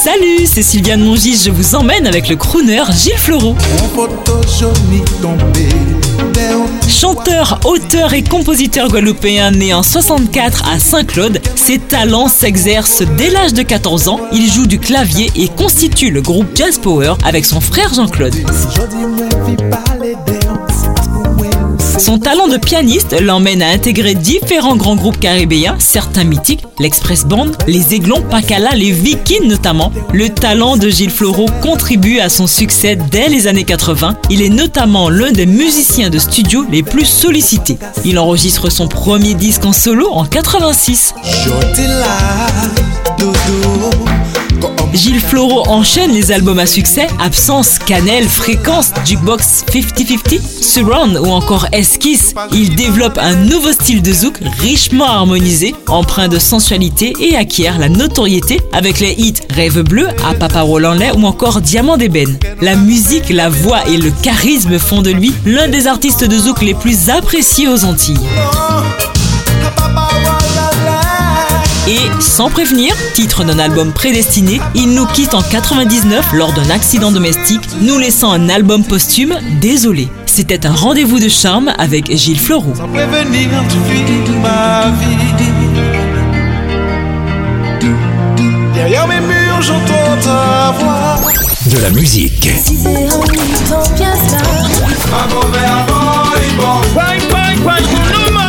Salut, c'est Sylviane Mongis, je vous emmène avec le crooner Gilles Fleureau. Chanteur, auteur et compositeur guadeloupéen né en 64 à Saint-Claude, ses talents s'exercent dès l'âge de 14 ans. Il joue du clavier et constitue le groupe Jazz Power avec son frère Jean-Claude. Son talent de pianiste l'emmène à intégrer différents grands groupes caribéens, certains mythiques, l'Express Band, les Aiglons, Pacala, les Vikings notamment. Le talent de Gilles Floro contribue à son succès dès les années 80. Il est notamment l'un des musiciens de studio les plus sollicités. Il enregistre son premier disque en solo en 86. Floro enchaîne les albums à succès Absence, Cannelle, Fréquence, Jukebox 50-50, Surround ou encore Esquisse. Il développe un nouveau style de zouk richement harmonisé, empreint de sensualité et acquiert la notoriété avec les hits Rêve bleu, à Papa Roland Lay ou encore Diamant d'ébène. La musique, la voix et le charisme font de lui l'un des artistes de zouk les plus appréciés aux Antilles. Sans prévenir, titre d'un album prédestiné, il nous quitte en 99 lors d'un accident domestique, nous laissant un album posthume désolé. C'était un rendez-vous de charme avec Gilles Fleuroux. De la musique.